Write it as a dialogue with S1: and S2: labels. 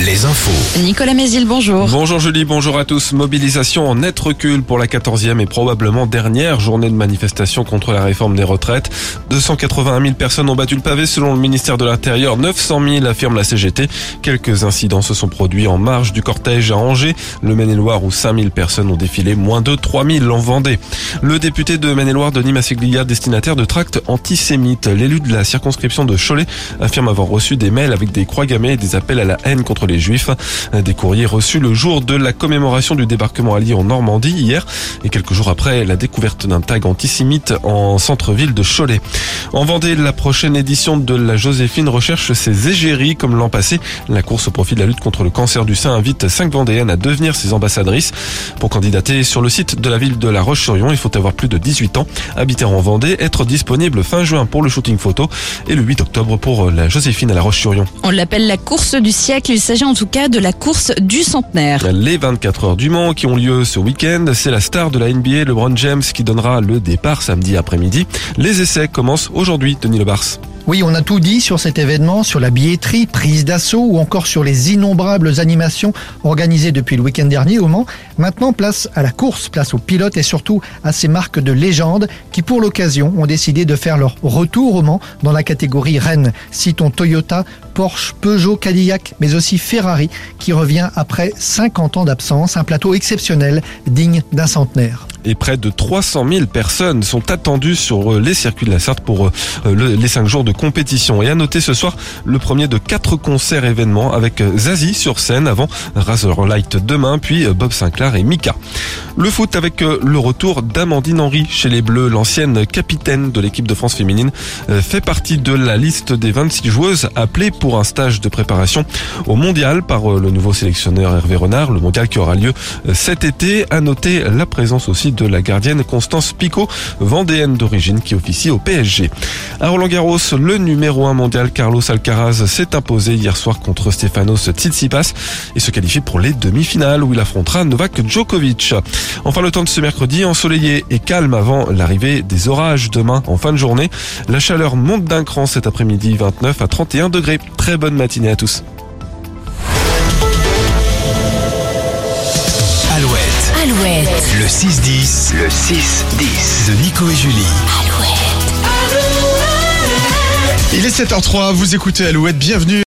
S1: les infos.
S2: Nicolas Mézil, bonjour.
S3: Bonjour Julie, bonjour à tous. Mobilisation en net recul pour la 14e et probablement dernière journée de manifestation contre la réforme des retraites. 281 000 personnes ont battu le pavé selon le ministère de l'Intérieur. 900 000 affirme la CGT. Quelques incidents se sont produits en marge du cortège à Angers, le Maine-et-Loire où 5 000 personnes ont défilé, moins de 3 000 en Vendée. Le député de Maine-et-Loire, Denis Massiglia, destinataire de tracts antisémites. L'élu de la circonscription de Cholet affirme avoir reçu des mails avec des croix gammées et des appels à la haine contre les juifs. Des courriers reçus le jour de la commémoration du débarquement allié en Normandie hier et quelques jours après la découverte d'un tag antisémite en centre-ville de Cholet. En Vendée, la prochaine édition de la Joséphine recherche ses égéries comme l'an passé. La course au profit de la lutte contre le cancer du sein invite cinq Vendéennes à devenir ses ambassadrices. Pour candidater sur le site de la ville de La Roche-sur-Yon, il faut avoir plus de 18 ans, habiter en Vendée, être disponible fin juin pour le shooting photo et le 8 octobre pour la Joséphine à La Roche-sur-Yon.
S2: On l'appelle la course du siècle. Il s'agit en tout cas de la course du centenaire.
S3: Les 24 heures du Mans qui ont lieu ce week-end, c'est la star de la NBA, LeBron James, qui donnera le départ samedi après-midi. Les essais commencent aujourd'hui, Denis Lebars.
S4: Oui, on a tout dit sur cet événement, sur la billetterie, prise d'assaut ou encore sur les innombrables animations organisées depuis le week-end dernier au Mans. Maintenant, place à la course, place aux pilotes et surtout à ces marques de légende qui, pour l'occasion, ont décidé de faire leur retour au Mans dans la catégorie Rennes. Citons Toyota, Porsche, Peugeot, Cadillac, mais aussi Ferrari qui revient après 50 ans d'absence. Un plateau exceptionnel, digne d'un centenaire
S3: et près de 300 000 personnes sont attendues sur euh, les circuits de la Sarthe pour euh, les 5 jours de compétition. Et à noter ce soir le premier de quatre concerts événements avec euh, Zazie sur scène avant Razorlight demain, puis Bob Sinclair et Mika. Le foot avec le retour d'Amandine Henry chez les Bleus, l'ancienne capitaine de l'équipe de France féminine, fait partie de la liste des 26 joueuses appelées pour un stage de préparation au mondial par le nouveau sélectionneur Hervé Renard, le mondial qui aura lieu cet été. À noter la présence aussi de la gardienne Constance Picot, vendéenne d'origine qui officie au PSG. À Roland Garros, le numéro 1 mondial Carlos Alcaraz s'est imposé hier soir contre Stefanos Tsitsipas et se qualifie pour les demi-finales où il affrontera Novak Djokovic. Enfin, le temps de ce mercredi ensoleillé et calme avant l'arrivée des orages demain en fin de journée. La chaleur monte d'un cran cet après-midi 29 à 31 degrés. Très bonne matinée à tous.
S1: Le 6-10. Le 6-10. De Nico et Julie.
S5: Alouette. Il est 7h03, vous écoutez Alouette, bienvenue.